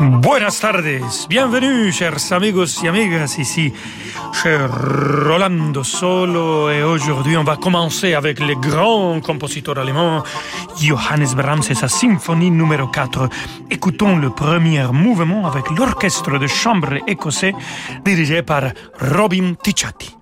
Buenas tardes, bienvenue chers amigos y amigas ici cher Rolando Solo et aujourd'hui on va commencer avec le grand compositeur allemand Johannes Brahms et sa symphonie numéro 4. Écoutons le premier mouvement avec l'orchestre de chambre écossais dirigé par Robin Ticciati.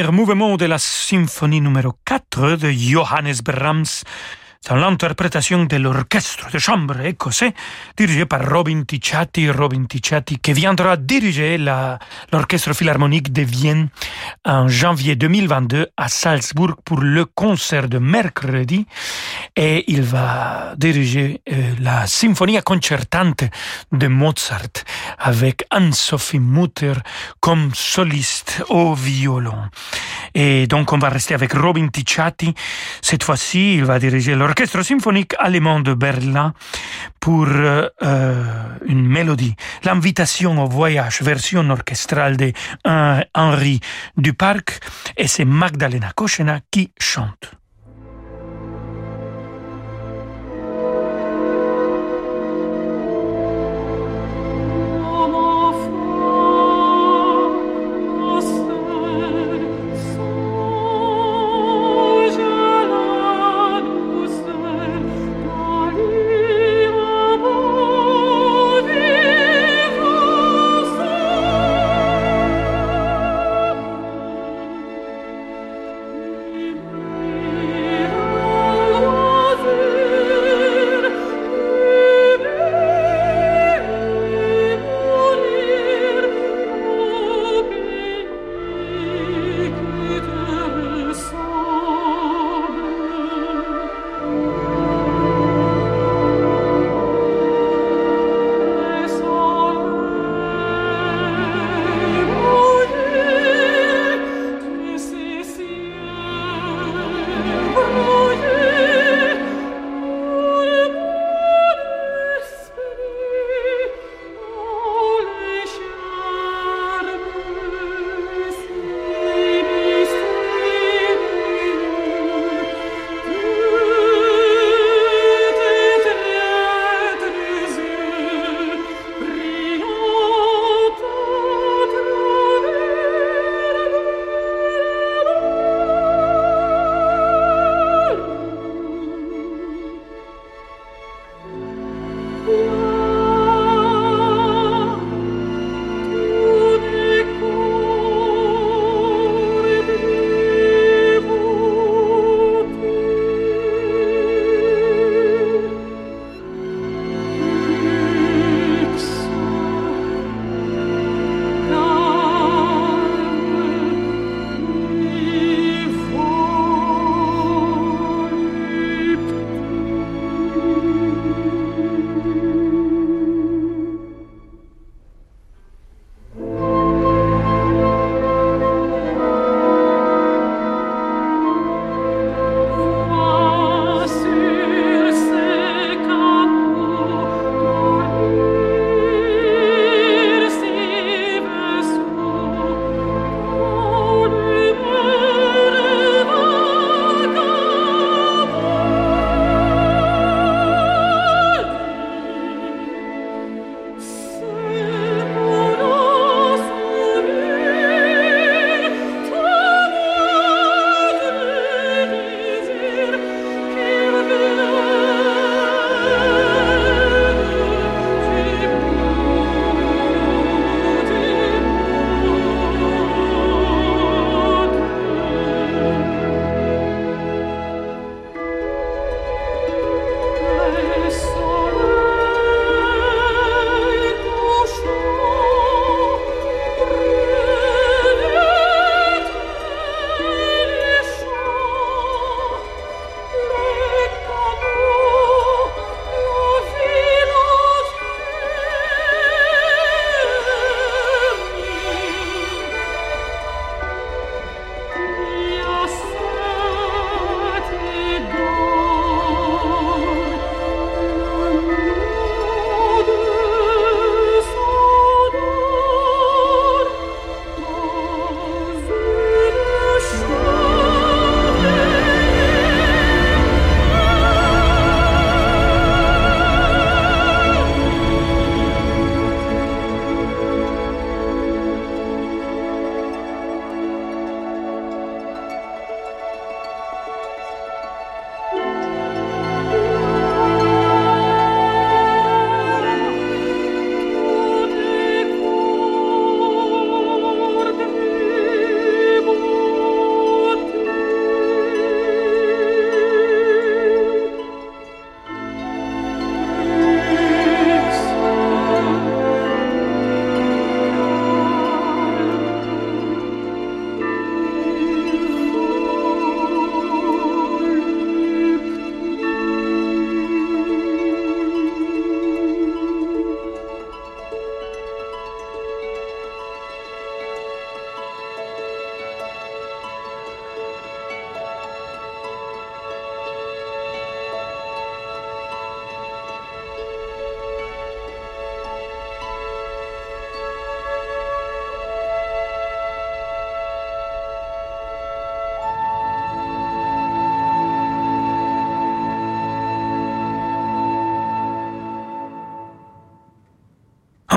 Mouvement de la symphonie numéro 4 de Johannes Brahms dans l'interprétation de l'orchestre de chambre écossais dirigé par Robin Ticciati, Robin Ticciati qui viendra diriger l'orchestre philharmonique de Vienne en janvier 2022 à Salzbourg pour le concert de mercredi et il va diriger euh, la symphonie concertante de Mozart avec Anne-Sophie Mutter comme soliste au violon. Et donc on va rester avec Robin Ticciati. Cette fois-ci, il va diriger l'orchestre symphonique allemand de Berlin pour euh, une mélodie. L'invitation au voyage, version orchestrale de Henri Duparc. Et c'est Magdalena Kochena qui chante.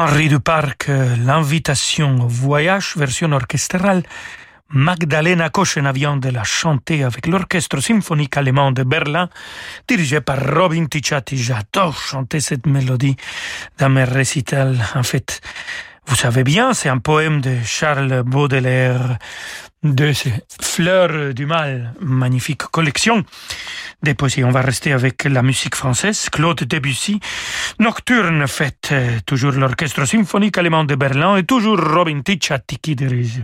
Henri Duparc, l'invitation au voyage, version orchestrale. Magdalena Kochenavian de la chanter avec l'orchestre symphonique allemand de Berlin, dirigé par Robin Ticciati. J'adore chanter cette mélodie dans mes récitals. En fait, vous savez bien, c'est un poème de Charles Baudelaire de ces Fleurs du Mal, magnifique collection des poésies. On va rester avec la musique française, Claude Debussy, Nocturne fête, toujours l'orchestre symphonique allemand de Berlin et toujours Robin Ticciati qui dirige.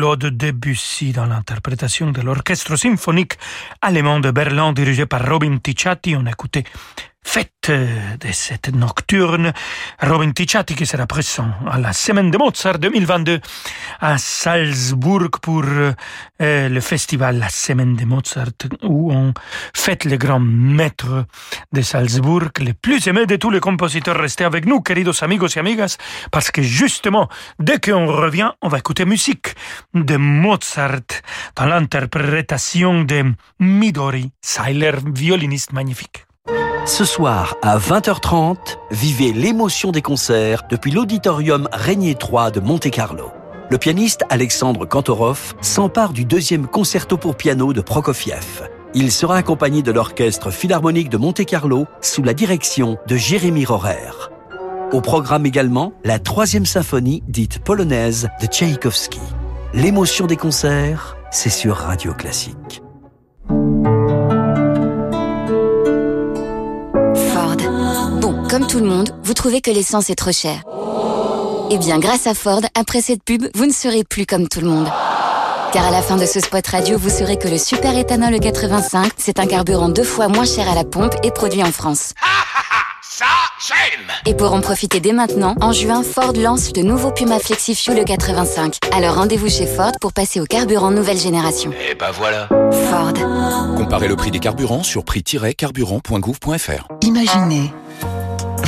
Claude Debussy dans l'interprétation de l'orchestre symphonique allemand de Berlin dirigé par Robin Ticciati. On écoutait fête de cette nocturne. Robin Ticciati qui sera présent à la Semaine de Mozart 2022 à Salzbourg pour euh, le festival La Semaine de Mozart où on fête les grands maîtres de Salzbourg, les plus aimés de tous les compositeurs. Restez avec nous, queridos amigos et amigas, parce que justement, dès qu'on revient, on va écouter musique de Mozart dans l'interprétation de Midori Seiler, violiniste magnifique. Ce soir, à 20h30, vivez l'émotion des concerts depuis l'auditorium Régnier 3 de Monte-Carlo. Le pianiste Alexandre Kantorov s'empare du deuxième concerto pour piano de Prokofiev. Il sera accompagné de l'orchestre philharmonique de Monte-Carlo sous la direction de Jérémy Rorer. Au programme également, la troisième symphonie dite polonaise de Tchaïkovski. L'émotion des concerts, c'est sur Radio Classique. Comme tout le monde, vous trouvez que l'essence est trop chère. Eh bien, grâce à Ford, après cette pub, vous ne serez plus comme tout le monde. Car à la fin de ce spot radio, vous saurez que le super éthanol 85, c'est un carburant deux fois moins cher à la pompe et produit en France. Ça, j'aime Et pour en profiter dès maintenant, en juin, Ford lance le nouveau Puma Flexi Fuel 85. Alors rendez-vous chez Ford pour passer au carburant nouvelle génération. Et bah voilà Ford. Comparez le prix des carburants sur prix-carburant.gouv.fr. Imaginez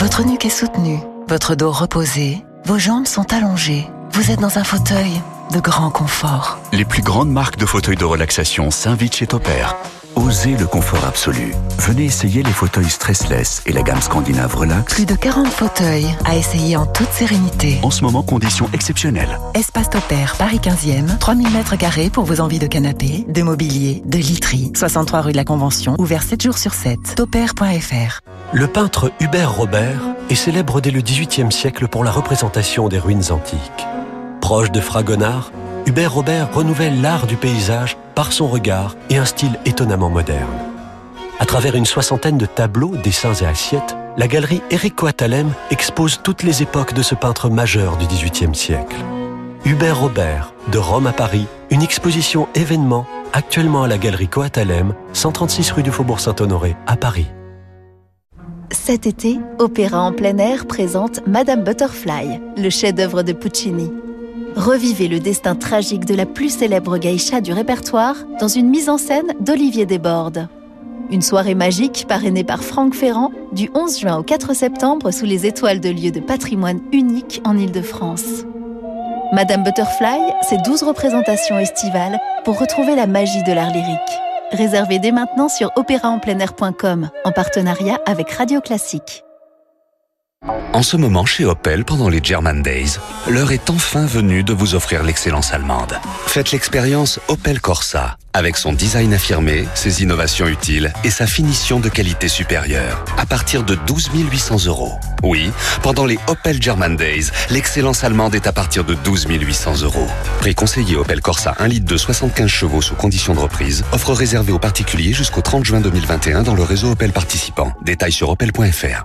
votre nuque est soutenue, votre dos reposé, vos jambes sont allongées. Vous êtes dans un fauteuil de grand confort. Les plus grandes marques de fauteuils de relaxation s'invitent chez Topair. Osez le confort absolu. Venez essayer les fauteuils stressless et la gamme scandinave Relax. Plus de 40 fauteuils à essayer en toute sérénité. En ce moment, conditions exceptionnelles. Espace Topair, Paris 15e, 3000 mètres carrés pour vos envies de canapé, de mobilier, de literie. 63 rue de la Convention, ouvert 7 jours sur 7. Topair.fr. Le peintre Hubert Robert est célèbre dès le XVIIIe siècle pour la représentation des ruines antiques. Proche de Fragonard, Hubert Robert renouvelle l'art du paysage par son regard et un style étonnamment moderne. À travers une soixantaine de tableaux, dessins et assiettes, la galerie Éric Coatalem expose toutes les époques de ce peintre majeur du XVIIIe siècle. Hubert Robert, de Rome à Paris, une exposition événement actuellement à la galerie Coatalem, 136 rue du Faubourg Saint-Honoré, à Paris. Cet été, Opéra en plein air présente Madame Butterfly, le chef-d'œuvre de Puccini. Revivez le destin tragique de la plus célèbre geisha du répertoire dans une mise en scène d'Olivier Desbordes. Une soirée magique parrainée par Franck Ferrand du 11 juin au 4 septembre sous les étoiles de lieux de patrimoine unique en Île-de-France. Madame Butterfly, c'est 12 représentations estivales pour retrouver la magie de l'art lyrique. Réservez dès maintenant sur opéraenpleinair.com en partenariat avec Radio Classique. En ce moment, chez Opel, pendant les German Days, l'heure est enfin venue de vous offrir l'excellence allemande. Faites l'expérience Opel Corsa, avec son design affirmé, ses innovations utiles et sa finition de qualité supérieure, à partir de 12 800 euros. Oui, pendant les Opel German Days, l'excellence allemande est à partir de 12 800 euros. Prix conseillé Opel Corsa 1 litre de 75 chevaux sous condition de reprise, offre réservée aux particuliers jusqu'au 30 juin 2021 dans le réseau Opel participant. Détails sur opel.fr.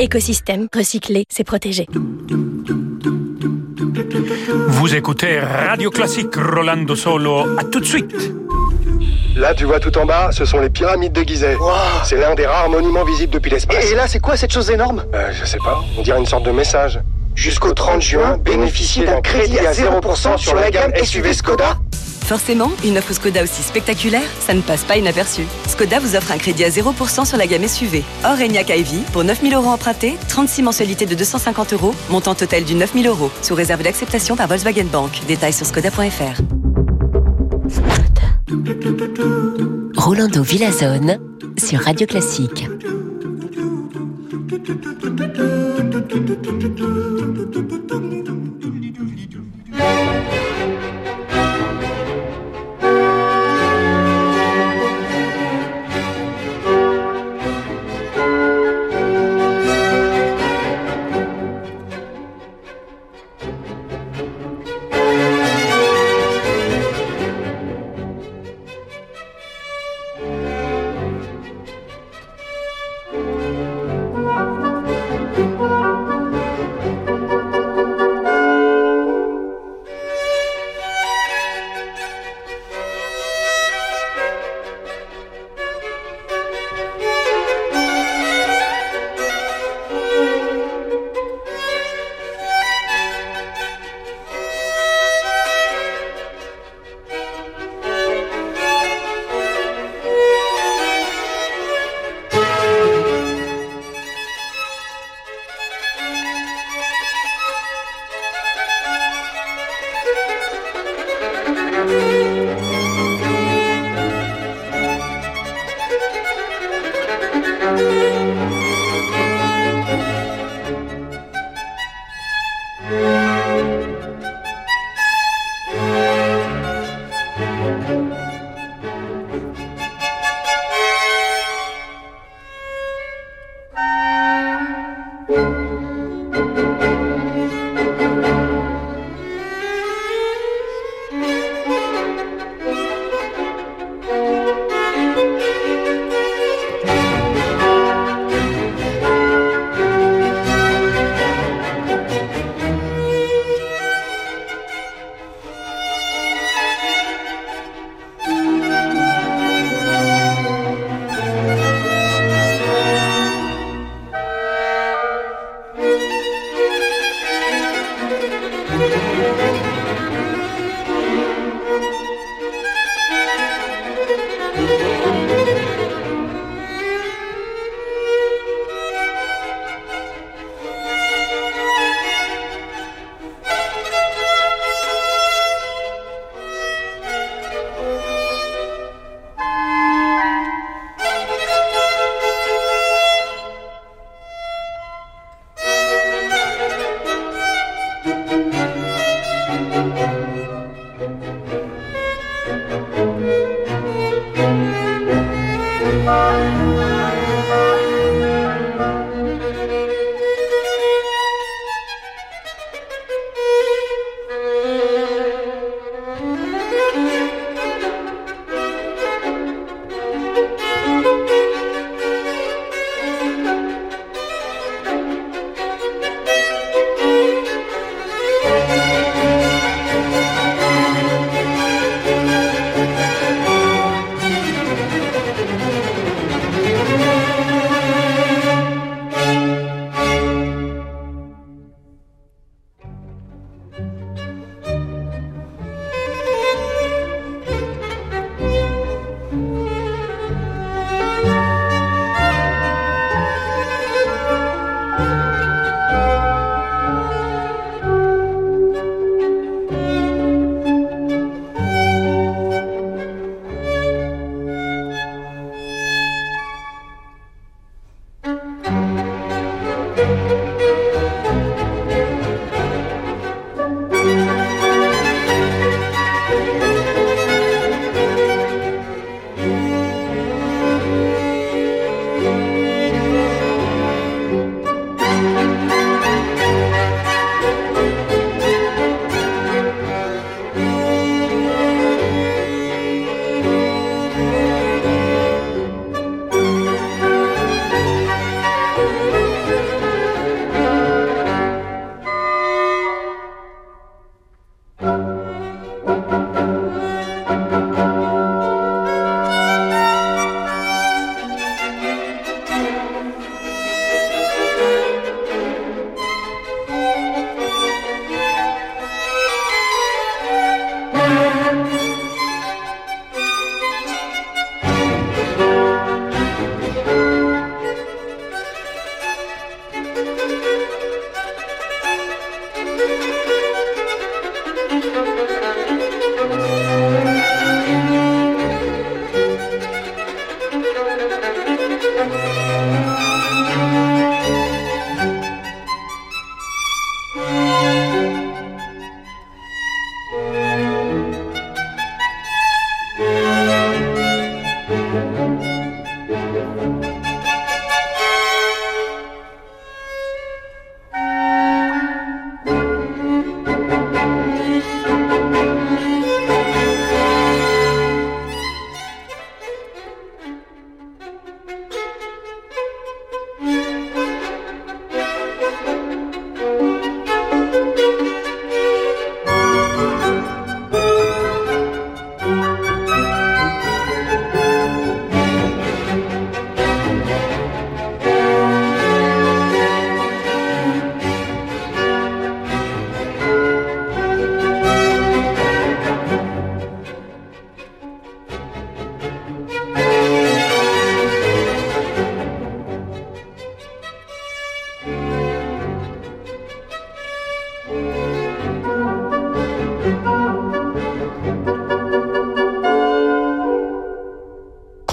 Écosystème, recycler, c'est protéger. Vous écoutez Radio Classique Rolando Solo. À tout de suite. Là, tu vois tout en bas, ce sont les pyramides de Gizeh. C'est l'un des rares monuments visibles depuis l'espace. Et là, c'est quoi cette chose énorme? Euh, je sais pas, on dirait une sorte de message. Jusqu'au 30 juin, bénéficiez d'un crédit à 0% sur la gamme SUV Skoda. Forcément, une offre Skoda aussi spectaculaire, ça ne passe pas inaperçu. Skoda vous offre un crédit à 0% sur la gamme SUV. Or, Enyaq Ivy, pour 9000 euros empruntés, 36 mensualités de 250 euros, montant total du 9000 euros, sous réserve d'acceptation par Volkswagen Bank. Détails sur skoda.fr. Rolando Villazone sur Radio Classique.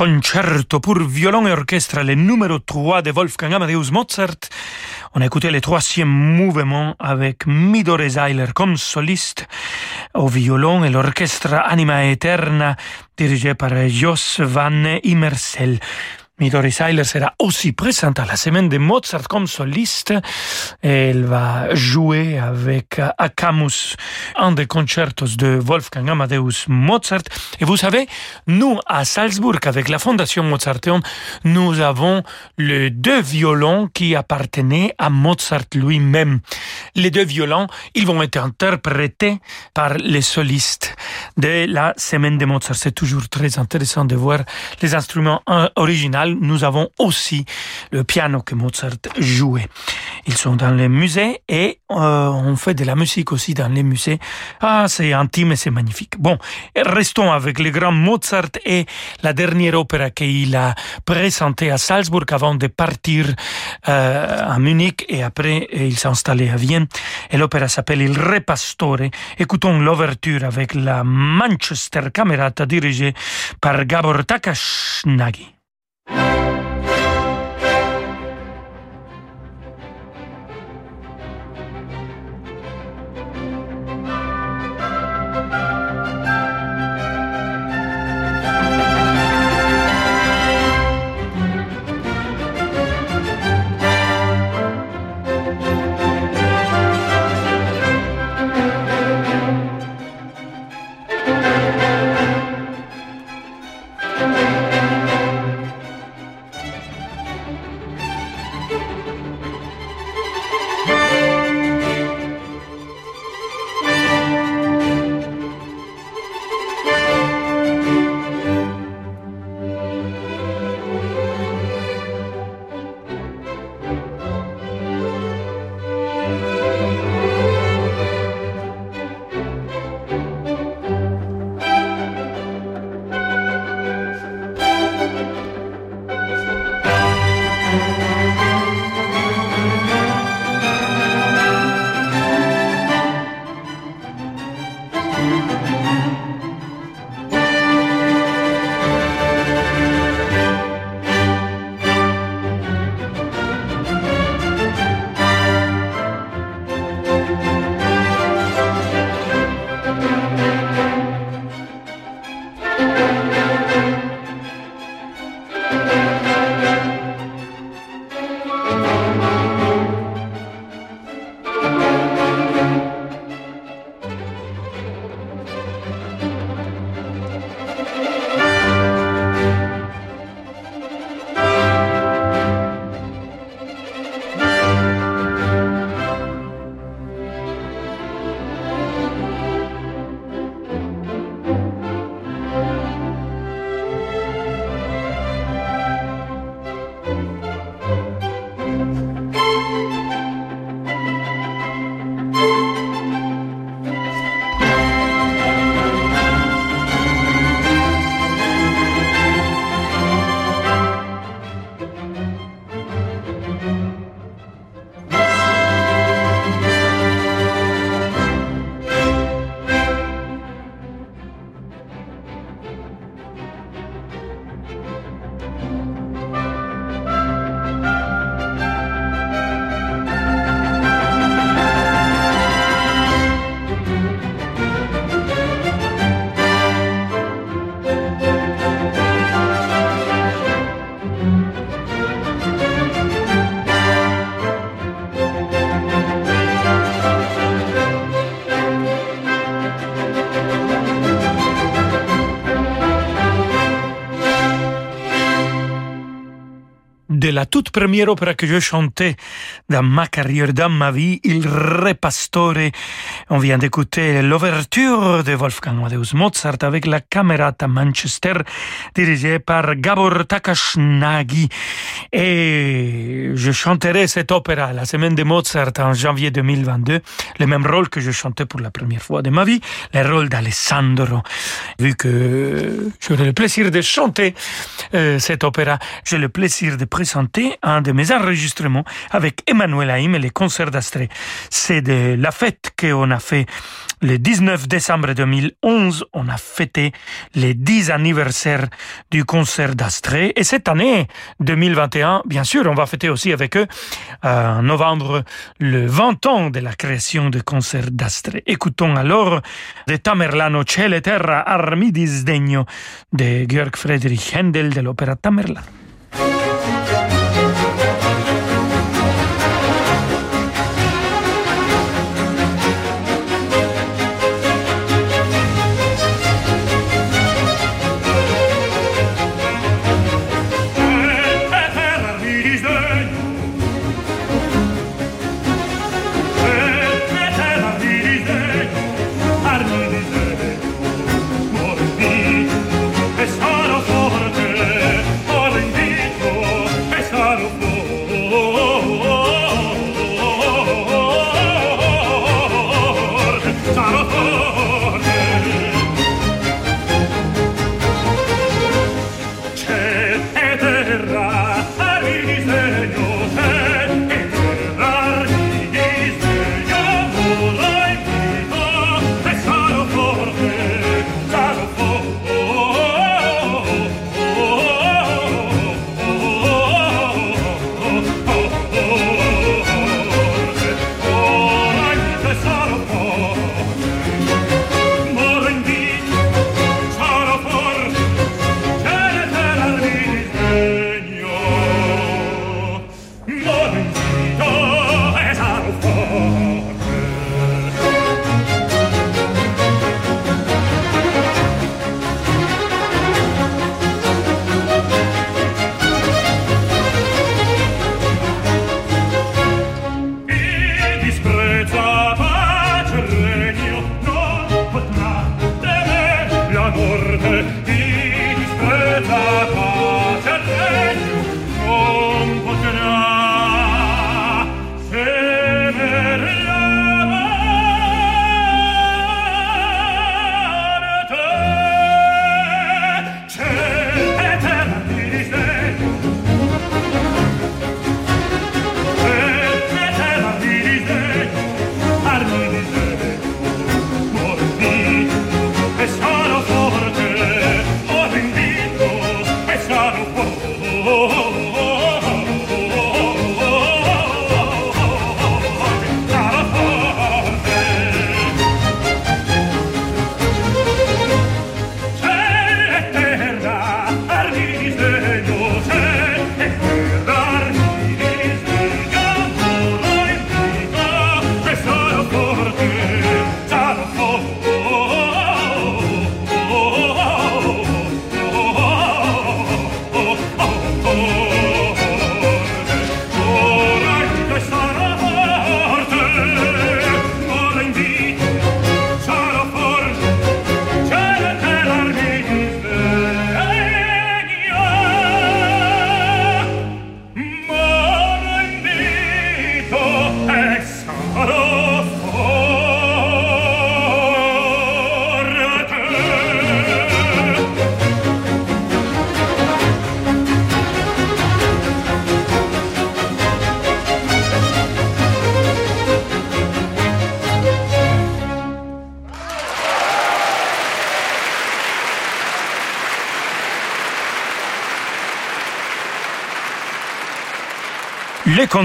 Concerto pour violon et orchestre, le numéro 3 de Wolfgang Amadeus Mozart. On a écouté le troisième mouvement avec Midore Zeiler comme soliste au violon et l'orchestre Anima Eterna dirigé par Jos van Immersel. Midori Seiler sera aussi présente à la semaine de Mozart comme soliste. Elle va jouer avec Akamus, un des concertos de Wolfgang Amadeus Mozart. Et vous savez, nous, à Salzbourg, avec la Fondation Mozarteum, nous avons les deux violons qui appartenaient à Mozart lui-même. Les deux violons, ils vont être interprétés par les solistes de la semaine de Mozart. C'est toujours très intéressant de voir les instruments originaux nous avons aussi le piano que Mozart jouait. Ils sont dans les musées et euh, on fait de la musique aussi dans les musées. Ah, c'est intime et c'est magnifique. Bon, restons avec le grand Mozart et la dernière opéra qu'il a présentée à Salzbourg avant de partir euh, à Munich et après il s'est installé à Vienne. L'opéra s'appelle Il Re Pastore. Écoutons l'ouverture avec la Manchester Camerata dirigée par Gabor Takashnagi. Thank you. De la toute première opéra que je chantais dans ma carrière, dans ma vie, Il Re Pastore. On vient d'écouter l'ouverture de Wolfgang Amadeus Mozart avec la Camerata Manchester, dirigée par Gabor Takashnagi. Et je chanterai cette opéra la semaine de Mozart en janvier 2022, le même rôle que je chantais pour la première fois de ma vie, le rôle d'Alessandro. Vu que j'aurai le plaisir de chanter euh, cet opéra, j'ai le plaisir de présenter un de mes enregistrements avec Emmanuel Haïm et les concerts d'Astrée. C'est de la fête qu'on a fait le 19 décembre 2011, on a fêté les 10 anniversaires du concert d'Astrée. Et cette année, 2021, bien sûr, on va fêter aussi avec eux, en novembre, le 20 ans de la création du concert d'Astrée. Écoutons alors de Tamerlano Cielo Terra Armi di Sdegno de Georg Friedrich Händel de l'opéra Tamerlano.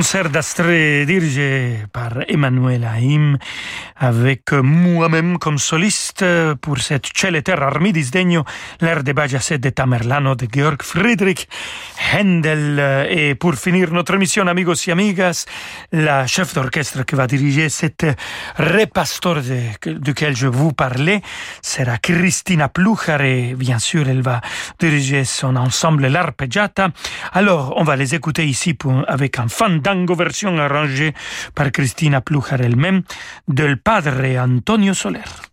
Concert d'Astrée dirigé par Emmanuel Haïm avec moi-même comme soliste pour cette Celeter Armi di Sdegno, l'air de Bajacet de Tamerlano de Georg Friedrich Händel. Et pour finir notre émission, amigos et amigas, la chef d'orchestre qui va diriger cette repastor duquel je vous parlais sera Cristina Pluchar et bien sûr elle va diriger son ensemble L'Arpeggiata. Alors on va les écouter ici avec un fandango version arrangée par Cristina Pluchar elle-même del padre Antonio Soler.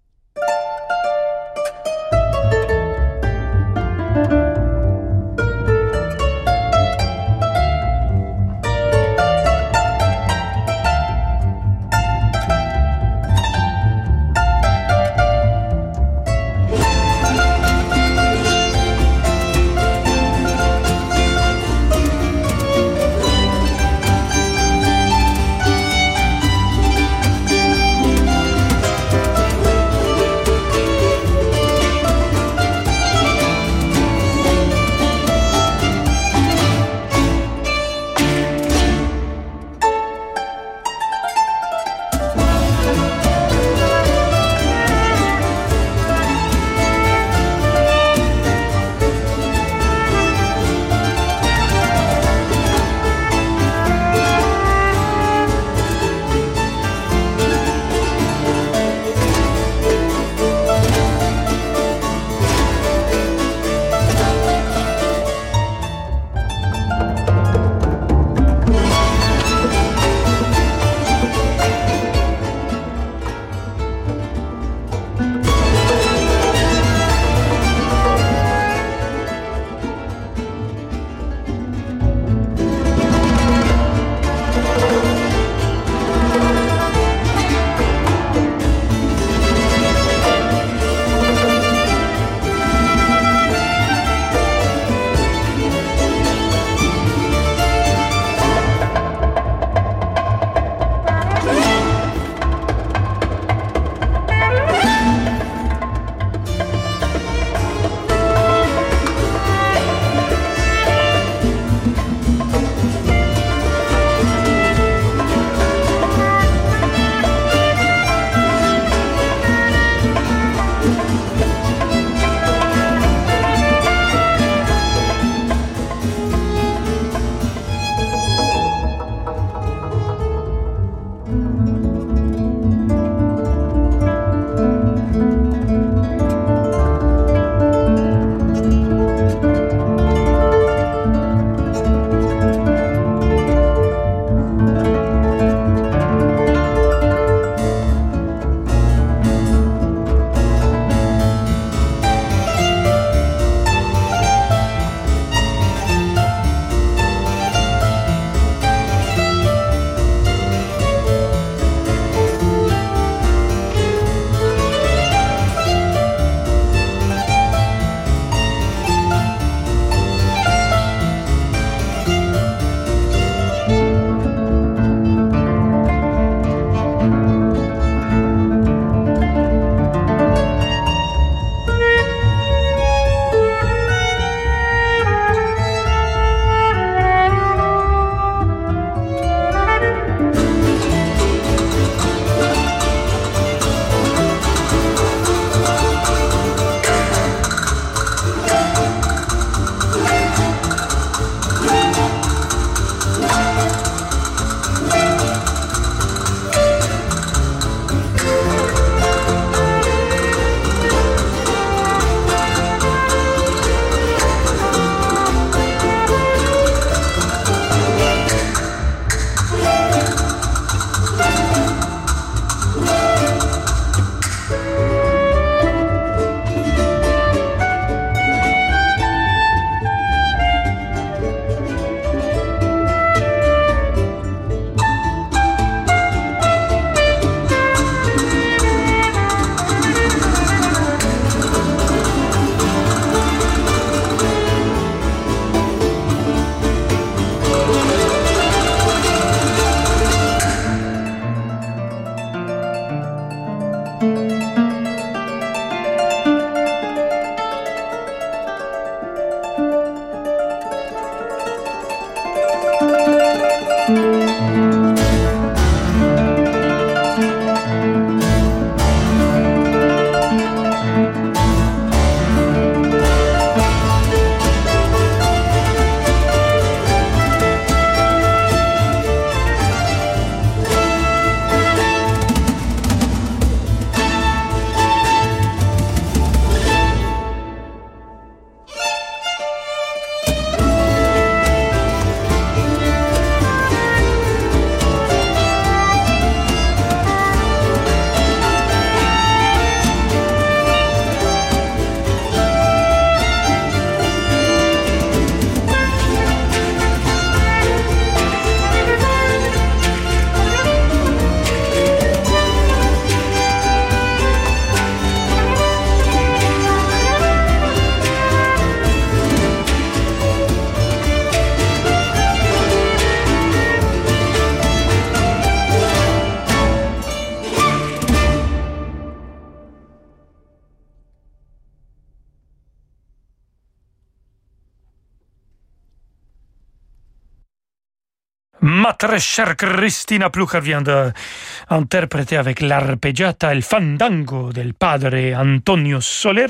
Ma très chère Cristina Plucher vient d'interpréter avec l'arpeggiata El Fandango del padre Antonio Soler,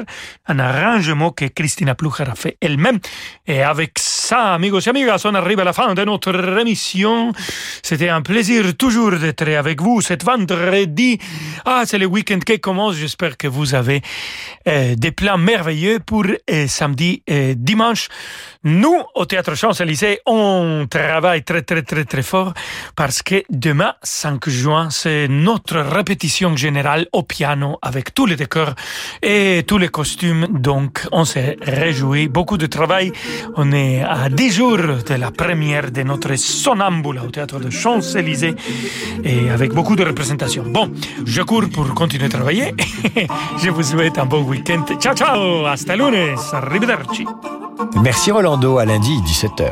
un arrangement que Cristina Plucher a fait elle-même. Et avec ça, amigos et amigas, on arrive à la fin de notre émission. C'était un plaisir toujours d'être avec vous cet vendredi. Ah, c'est le week-end qui commence. J'espère que vous avez euh, des plans merveilleux pour euh, samedi et dimanche. Nous, au Théâtre Champs-Élysées, on travaille très, très, très, très fort parce que demain, 5 juin, c'est notre répétition générale au piano avec tous les décors et tous les costumes. Donc, on s'est réjouit. Beaucoup de travail. On est à 10 jours de la première de notre Sonambula au Théâtre de Champs-Élysées et avec beaucoup de représentations. Bon, je cours pour continuer à travailler. je vous souhaite un bon week-end. Ciao, ciao! Hasta lunes! Arrivederci! Merci Rolando, à lundi 17h.